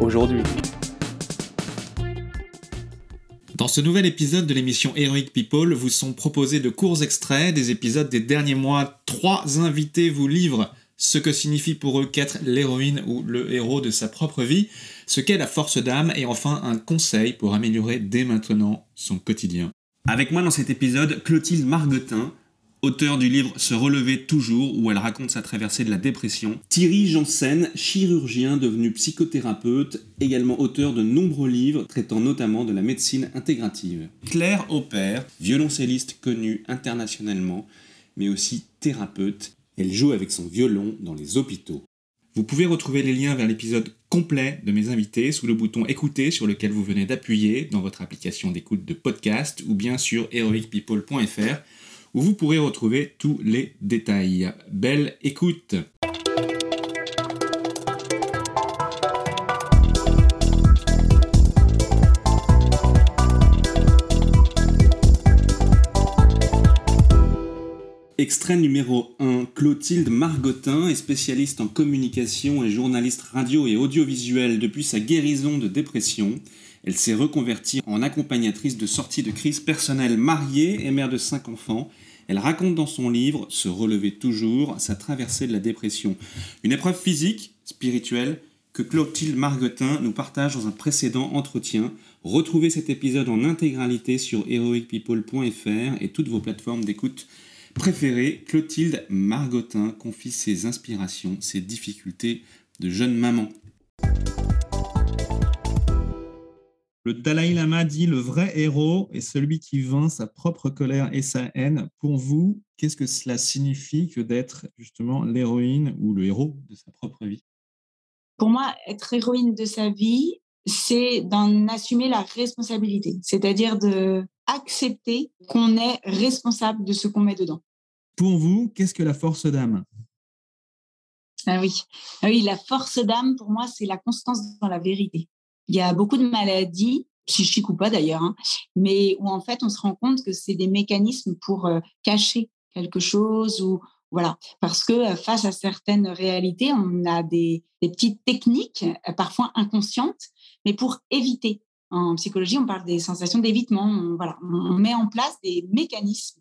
aujourd'hui. Dans ce nouvel épisode de l'émission Heroic People, vous sont proposés de courts extraits des épisodes des derniers mois. Trois invités vous livrent ce que signifie pour eux qu'être l'héroïne ou le héros de sa propre vie, ce qu'est la force d'âme et enfin un conseil pour améliorer dès maintenant son quotidien. Avec moi dans cet épisode, Clotilde Margotin, auteur du livre Se relever toujours, où elle raconte sa traversée de la dépression. Thierry Janssen, chirurgien devenu psychothérapeute, également auteur de nombreux livres traitant notamment de la médecine intégrative. Claire Aupert, violoncelliste connue internationalement, mais aussi thérapeute. Elle joue avec son violon dans les hôpitaux. Vous pouvez retrouver les liens vers l'épisode complet de mes invités sous le bouton écouter sur lequel vous venez d'appuyer dans votre application d'écoute de podcast ou bien sur heroicpeople.fr où vous pourrez retrouver tous les détails. Belle écoute Extrait numéro 1. Clotilde Margotin est spécialiste en communication et journaliste radio et audiovisuel depuis sa guérison de dépression. Elle s'est reconvertie en accompagnatrice de sortie de crise personnelle mariée et mère de cinq enfants. Elle raconte dans son livre Se relever toujours, sa traversée de la dépression. Une épreuve physique, spirituelle, que Clotilde Margotin nous partage dans un précédent entretien. Retrouvez cet épisode en intégralité sur heroicpeople.fr et toutes vos plateformes d'écoute préférées. Clotilde Margotin confie ses inspirations, ses difficultés de jeune maman. Le Dalai Lama dit le vrai héros est celui qui vainc sa propre colère et sa haine. Pour vous, qu'est-ce que cela signifie que d'être justement l'héroïne ou le héros de sa propre vie? Pour moi, être héroïne de sa vie, c'est d'en assumer la responsabilité, c'est-à-dire de accepter qu'on est responsable de ce qu'on met dedans. Pour vous, qu'est-ce que la force d'âme? Ah oui. ah oui, la force d'âme, pour moi, c'est la constance dans la vérité. Il y a beaucoup de maladies, psychiques ou pas d'ailleurs, hein, mais où en fait on se rend compte que c'est des mécanismes pour euh, cacher quelque chose ou voilà, parce que euh, face à certaines réalités, on a des, petites techniques, euh, parfois inconscientes, mais pour éviter. En psychologie, on parle des sensations d'évitement. On, voilà, on met en place des mécanismes.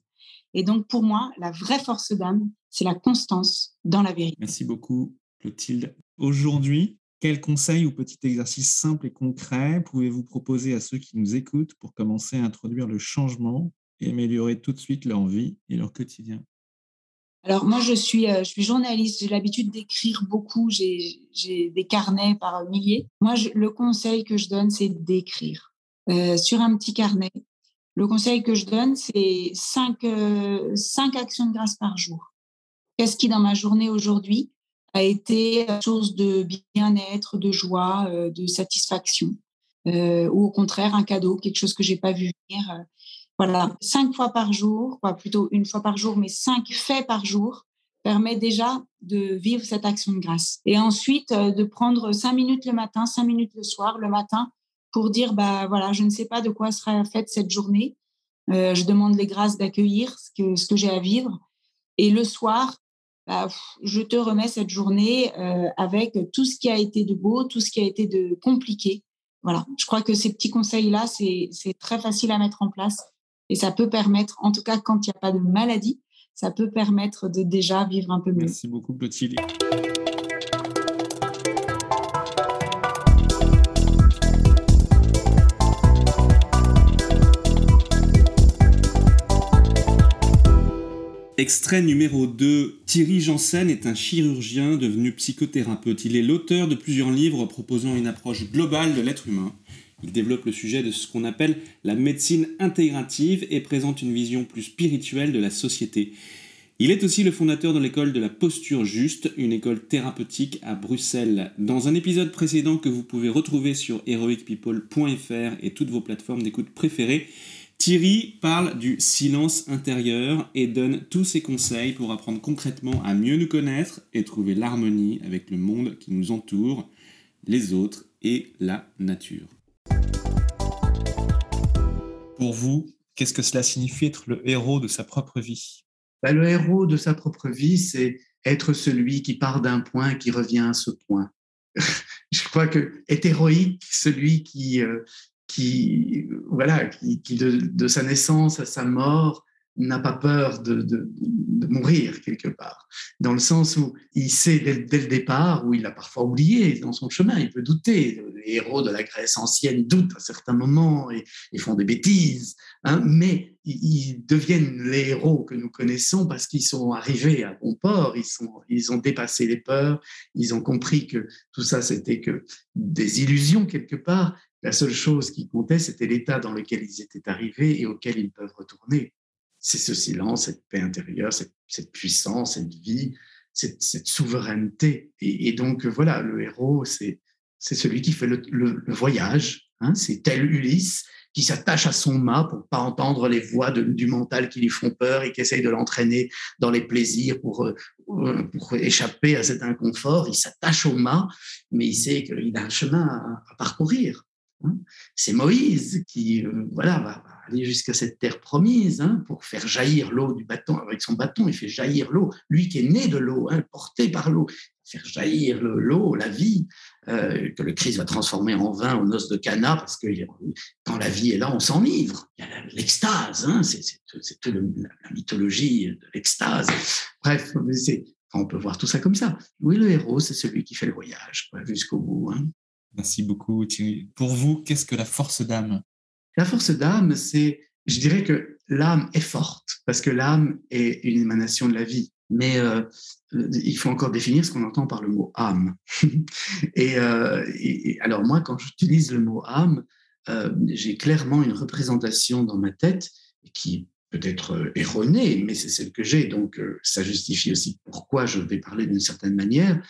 Et donc, pour moi, la vraie force d'âme, c'est la constance dans la vérité. Merci beaucoup, Clotilde. Aujourd'hui, quels conseils ou petits exercices simples et concrets pouvez-vous proposer à ceux qui nous écoutent pour commencer à introduire le changement et améliorer tout de suite leur vie et leur quotidien? Alors moi, je suis, euh, journaliste, j'ai l'habitude d'écrire beaucoup, j'ai des carnets par milliers. Moi, le conseil que je donne, c'est d'écrire euh, sur un petit carnet. Le conseil que je donne, c'est euh, cinq actions de grâce par jour. Qu'est-ce qui, dans ma journée aujourd'hui, a été chose de bien-être, de joie, euh, de satisfaction, euh, ou au contraire un cadeau, quelque chose que j'ai pas vu venir. Euh. Voilà, cinq fois par jour, quoi, plutôt une fois par jour, mais cinq faits par jour permet déjà de vivre cette action de grâce. Et ensuite, de prendre cinq minutes le matin, cinq minutes le soir, le matin, pour dire, bah voilà, je ne sais pas de quoi sera faite cette journée. je demande les grâces d'accueillir ce que, ce que j'ai à vivre. Et le soir, bah, je te remets cette journée euh, avec tout ce qui a été de beau, tout ce qui a été de compliqué. Voilà, je crois que ces petits conseils-là, c'est très facile à mettre en place et ça peut permettre, en tout cas quand il n'y a pas de maladie, ça peut permettre de déjà vivre un peu mieux. Merci beaucoup, Clotilde. Extrait numéro 2. Thierry Janssen est un chirurgien devenu psychothérapeute. Il est l'auteur de plusieurs livres proposant une approche globale de l'être humain. Il développe le sujet de ce qu'on appelle la médecine intégrative et présente une vision plus spirituelle de la société. Il est aussi le fondateur de l'école de la posture juste, une école thérapeutique à Bruxelles. Dans un épisode précédent que vous pouvez retrouver sur heroicpeople.fr et toutes vos plateformes d'écoute préférées, Thierry parle du silence intérieur et donne tous ses conseils pour apprendre concrètement à mieux nous connaître et trouver l'harmonie avec le monde qui nous entoure, les autres et la nature. Pour vous, qu'est-ce que cela signifie être le héros de sa propre vie? Bah, le héros de sa propre vie, c'est être celui qui part d'un point, qui revient à ce point. Je crois que est héroïque celui qui, euh, qui voilà, qui, de, sa naissance à sa mort n'a pas peur de, mourir quelque part, dans le sens où il sait dès, dès, le départ, où il a parfois oublié dans son chemin, il peut douter. Les héros de la Grèce ancienne doutent à certains moments et, font des bêtises, hein, mais ils, deviennent les héros que nous connaissons parce qu'ils sont arrivés à bon port, ils, sont, ils ont dépassé les peurs, ils ont compris que tout ça c'était que des illusions quelque part. La seule chose qui comptait, c'était l'état dans lequel ils étaient arrivés et auquel ils peuvent retourner c'est ce silence, cette paix intérieure, cette, puissance, cette vie, cette, souveraineté. Et, donc, voilà, le héros, c'est celui qui fait le, voyage. Hein, c'est tel Ulysse qui s'attache à son mât pour pas entendre les voix du mental qui lui font peur et qui essaye de l'entraîner dans les plaisirs euh, pour échapper à cet inconfort. Il s'attache au mât, mais il sait qu'il a un chemin à, parcourir. Hein. C'est Moïse qui euh, voilà, va, aller jusqu'à cette terre promise hein, pour faire jaillir l'eau du bâton. Avec son bâton, il fait jaillir l'eau. Lui qui est né de l'eau, hein, porté par l'eau, faire jaillir l'eau, la vie, euh, que le Christ va transformer en vin aux noces de Cana, parce que quand la vie est là, on s'enivre. Il y a l'extase, c'est toute la, mythologie de l'extase. Bref, on peut voir tout ça comme ça. Oui, le héros, c'est celui qui fait le voyage jusqu'au bout. Merci beaucoup, Thierry. Pour vous, qu'est-ce que la force d'âme? La force d'âme, c'est, je dirais que l'âme est forte parce que l'âme est une émanation de la vie. Mais euh, il faut encore définir ce qu'on entend par le mot âme. Euh, et, alors moi, quand j'utilise le mot âme, euh, j'ai clairement une représentation dans ma tête qui peut être erronée, mais c'est celle que j'ai, donc ça justifie aussi pourquoi je vais parler d'une certaine manière.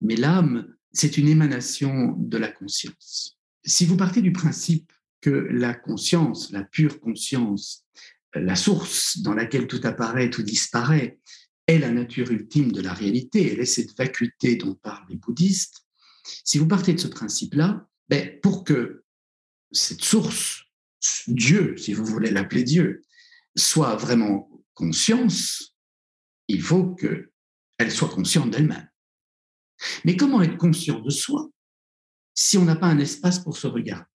Mais l'âme, c'est une émanation de la conscience. Si vous partez du principe que la conscience, la pure conscience, la source dans laquelle tout apparaît, tout disparaît, est la nature ultime de la réalité, elle est cette vacuité dont parlent les bouddhistes. Si vous partez de ce principe-là, ben, pour que cette source, Dieu, si vous voulez l'appeler Dieu, soit vraiment conscience, il faut qu'elle soit consciente d'elle-même. Mais comment être conscient de soi si on n'a pas un espace pour se regarder?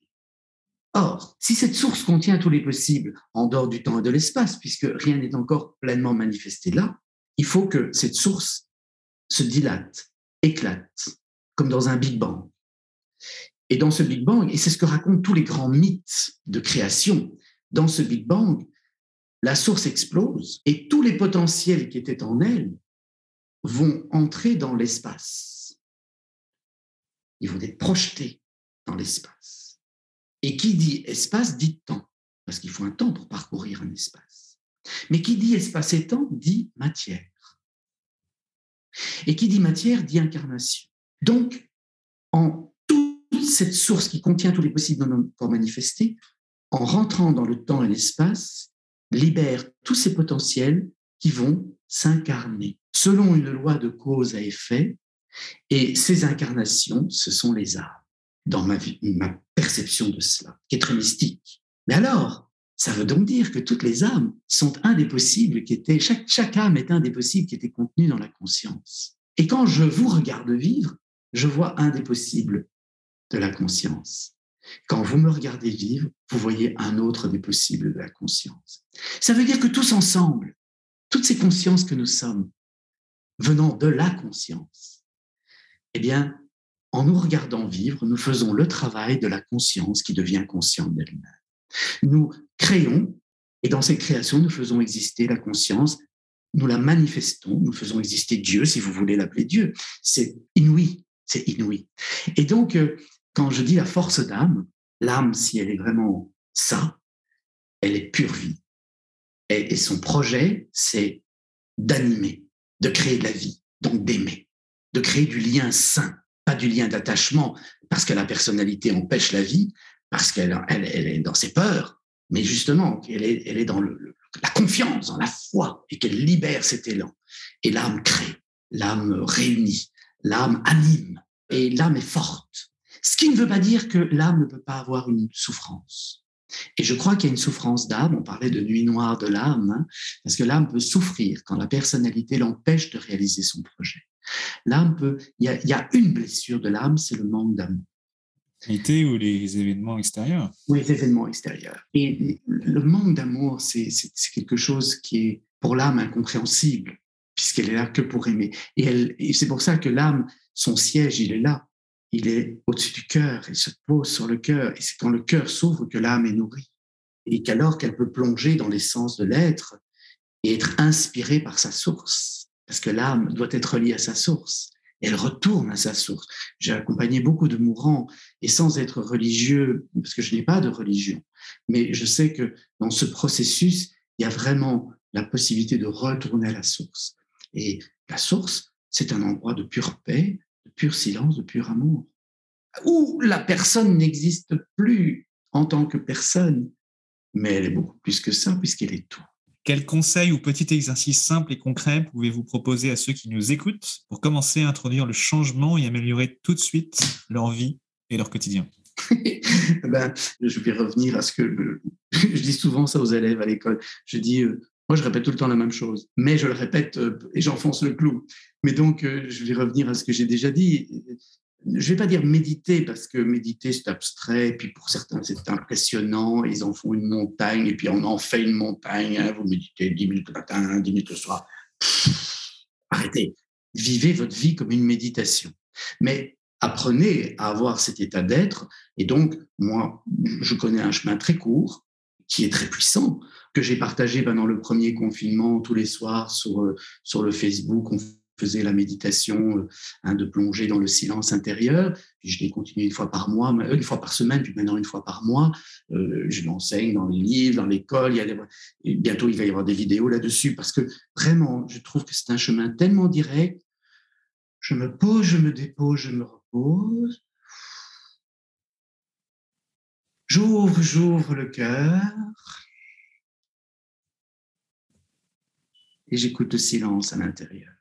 Or, si cette source contient tous les possibles en dehors du temps et de l'espace, puisque rien n'est encore pleinement manifesté là, il faut que cette source se dilate, éclate, comme dans un Big Bang. Et dans ce Big Bang, et c'est ce que racontent tous les grands mythes de création, dans ce Big Bang, la source explose et tous les potentiels qui étaient en elle vont entrer dans l'espace. Ils vont être projetés dans l'espace. Et qui dit espace dit temps, parce qu'il faut un temps pour parcourir un espace. Mais qui dit espace et temps dit matière. Et qui dit matière dit incarnation. Donc, en toute cette source qui contient tous les possibles dans notre corps manifesté, en rentrant dans le temps et l'espace, libère tous ces potentiels qui vont s'incarner selon une loi de cause à effet. Et ces incarnations, ce sont les âmes dans ma, perception de cela, qui est très mystique. Mais alors, ça veut donc dire que toutes les âmes sont un des possibles qui étaient, chaque, chaque âme est un des possibles qui était contenu dans la conscience. Et quand je vous regarde vivre, je vois un des possibles de la conscience. Quand vous me regardez vivre, vous voyez un autre des possibles de la conscience. Ça veut dire que tous ensemble, toutes ces consciences que nous sommes, venant de la conscience, eh bien, en nous regardant vivre, nous faisons le travail de la conscience qui devient consciente d'elle-même. Nous créons, et dans cette création, nous faisons exister la conscience, nous la manifestons, nous faisons exister Dieu, si vous voulez l'appeler Dieu. C'est inouï, c'est inouï. Et donc, euh, quand je dis la force d'âme, l'âme, si elle est vraiment ça, elle est pure vie. Et, son projet, c'est d'animer, de créer de la vie, donc d'aimer, de créer du lien sain, pas du lien d'attachement, parce que la personnalité empêche la vie, parce qu'elle elle, est dans ses peurs, mais justement, elle est, elle est dans la confiance, dans la foi, et qu'elle libère cet élan. Et l'âme crée, l'âme réunit, l'âme anime, et l'âme est forte. Ce qui ne veut pas dire que l'âme ne peut pas avoir une souffrance. Et je crois qu'il y a une souffrance d'âme, on parlait de nuit noire de l'âme, hein, parce que l'âme peut souffrir quand la personnalité l'empêche de réaliser son projet. L'âme peut, il y, a, il y a une blessure de l'âme, c'est le manque d'amour. ou les événements extérieurs? Oui, les événements extérieurs. Et le manque d'amour, c'est quelque chose qui est pour l'âme incompréhensible, puisqu'elle est là que pour aimer. Et, et c'est pour ça que l'âme, son siège, il est là il est au-dessus du cœur, il se pose sur le cœur, et c'est quand le cœur s'ouvre que l'âme est nourrie, et qu'alors qu'elle peut plonger dans l'essence de l'être et être inspirée par sa source, parce que l'âme doit être liée à sa source, elle retourne à sa source. J'ai accompagné beaucoup de mourants, et sans être religieux, parce que je n'ai pas de religion, mais je sais que dans ce processus, il y a vraiment la possibilité de retourner à la source. Et la source, c'est un endroit de pure paix, de pur silence, de pur amour, où la personne n'existe plus en tant que personne, mais elle est beaucoup plus que ça, puisqu'elle est tout. Quel conseil ou petit exercice simple et concret pouvez-vous proposer à ceux qui nous écoutent pour commencer à introduire le changement et améliorer tout de suite leur vie et leur quotidien? Ben, Je vais revenir à ce que je dis souvent ça aux élèves à l'école. Je dis, euh, moi, je répète tout le temps la même chose, mais je le répète euh, et j'enfonce le clou. Mais donc, euh, je vais revenir à ce que j'ai déjà dit. Je ne vais pas dire méditer, parce que méditer, c'est abstrait, et puis pour certains, c'est impressionnant, ils en font une montagne, et puis on en fait une montagne. Hein. vous méditez 10 minutes le matin, 10 minutes le soir. arrêtez. Vivez votre vie comme une méditation. Mais apprenez à avoir cet état d'être. Et donc, moi, je connais un chemin très court, qui est très puissant, que j'ai partagé pendant le premier confinement tous les soirs sur, euh, sur le Facebook. Faisait la méditation euh, hein, de plonger dans le silence intérieur. Puis je l'ai continué une fois par mois, euh, une fois par semaine, puis maintenant une fois par mois. je l'enseigne dans les livres, dans l'école. Bientôt, il va y avoir des vidéos là-dessus parce que vraiment, je trouve que c'est un chemin tellement direct. Je me pose, je me dépose, je me repose. J'ouvre, j'ouvre le cœur. Et j'écoute le silence à l'intérieur.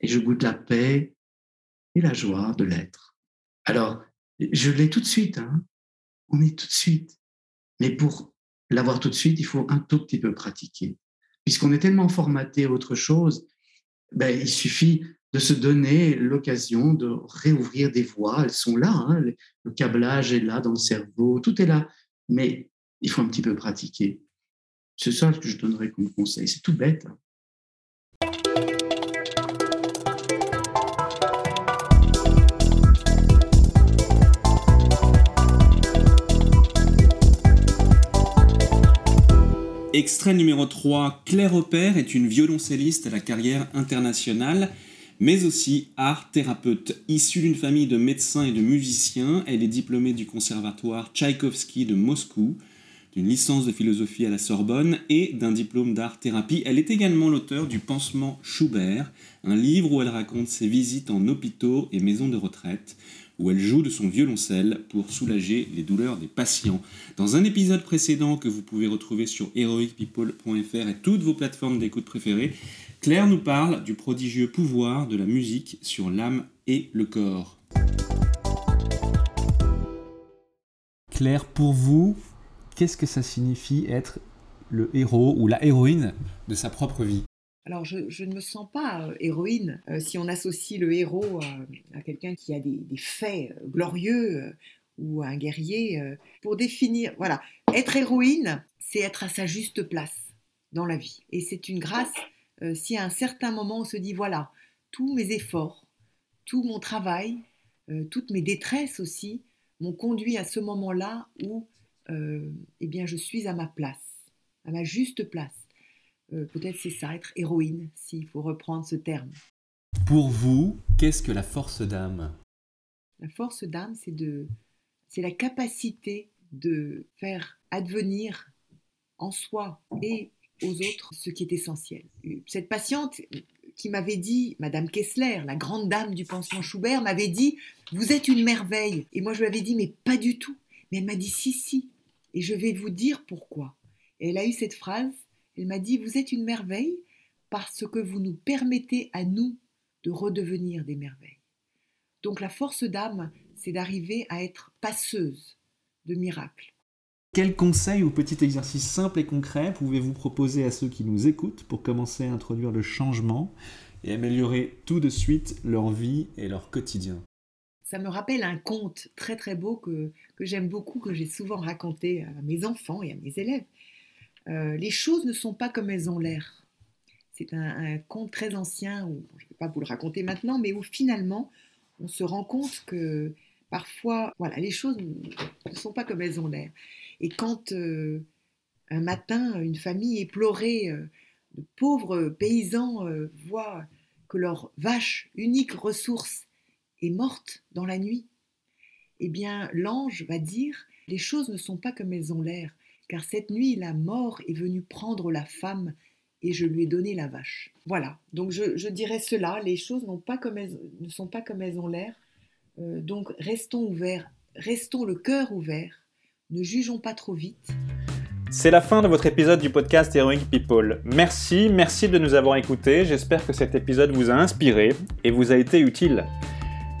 Et je goûte la paix et la joie de l'être. Alors, je l'ai tout de suite. Hein. On est tout de suite. Mais pour l'avoir tout de suite, il faut un tout petit peu pratiquer. Puisqu'on est tellement formaté à autre chose, ben, il suffit de se donner l'occasion de réouvrir des voies. Elles sont là, hein. le câblage est là dans le cerveau, tout est là. Mais il faut un petit peu pratiquer. C'est ça que je donnerais comme conseil. C'est tout bête. Hein. Extrait numéro 3, Claire Opère est une violoncelliste à la carrière internationale mais aussi art thérapeute. Issue d'une famille de médecins et de musiciens, elle est diplômée du conservatoire Tchaïkovski de Moscou, d'une licence de philosophie à la Sorbonne et d'un diplôme d'art thérapie. Elle est également l'auteur du Pansement Schubert, un livre où elle raconte ses visites en hôpitaux et maisons de retraite, où elle joue de son violoncelle pour soulager les douleurs des patients. Dans un épisode précédent que vous pouvez retrouver sur heroicpeople.fr et toutes vos plateformes d'écoute préférées, Claire nous parle du prodigieux pouvoir de la musique sur l'âme et le corps. Claire, pour vous, qu'est-ce que ça signifie être le héros ou la héroïne de sa propre vie? Alors, je, ne me sens pas euh, héroïne euh, si on associe le héros euh, à quelqu'un qui a des, faits glorieux ou un guerrier. pour définir, voilà, être héroïne, c'est être à sa juste place dans la vie. Et c'est une grâce si à un certain moment on se dit voilà, tous mes efforts, tout mon travail, toutes mes détresses aussi m'ont conduit à ce moment-là où eh bien, je suis à ma place, à ma juste place. Peut-être c'est ça, être héroïne, s'il faut reprendre ce terme. Pour vous, qu'est-ce que la force d'âme? La force d'âme, c'est de, c'est la capacité de faire advenir en soi et aux autres ce qui est essentiel. Cette patiente qui m'avait dit, Madame Kessler, la grande dame du pansement Schubert, m'avait dit Vous êtes une merveille. Et moi, je lui avais dit Mais pas du tout. Mais elle m'a dit Si, si. Et je vais vous dire pourquoi. Et elle a eu cette phrase Elle m'a dit Vous êtes une merveille parce que vous nous permettez à nous de redevenir des merveilles. Donc la force d'âme, c'est d'arriver à être passeuse de miracles. Quels conseils ou petits exercices simples et concrets pouvez-vous proposer à ceux qui nous écoutent pour commencer à introduire le changement et améliorer tout de suite leur vie et leur quotidien? Ça me rappelle un conte très très beau que, que j'aime beaucoup, que j'ai souvent raconté à mes enfants et à mes élèves. Euh, les choses ne sont pas comme elles ont l'air. C'est un, conte très ancien, où, je ne vais pas vous le raconter maintenant, mais où finalement on se rend compte que parfois, voilà, les choses ne sont pas comme elles ont l'air. Et quand euh, un matin, une famille éplorée euh, de pauvres paysans voit que leur vache, unique ressource, est morte dans la nuit, eh bien l'ange va dire les choses ne sont pas comme elles ont l'air, car cette nuit la mort est venue prendre la femme et je lui ai donné la vache. Voilà, donc je, dirais cela, les choses ne sont pas comme elles ont l'air, donc restons ouverts, restons le cœur ouvert, ne jugeons pas trop vite. C'est la fin de votre épisode du podcast Heroic People. Merci, merci de nous avoir écoutés. J'espère que cet épisode vous a inspiré et vous a été utile.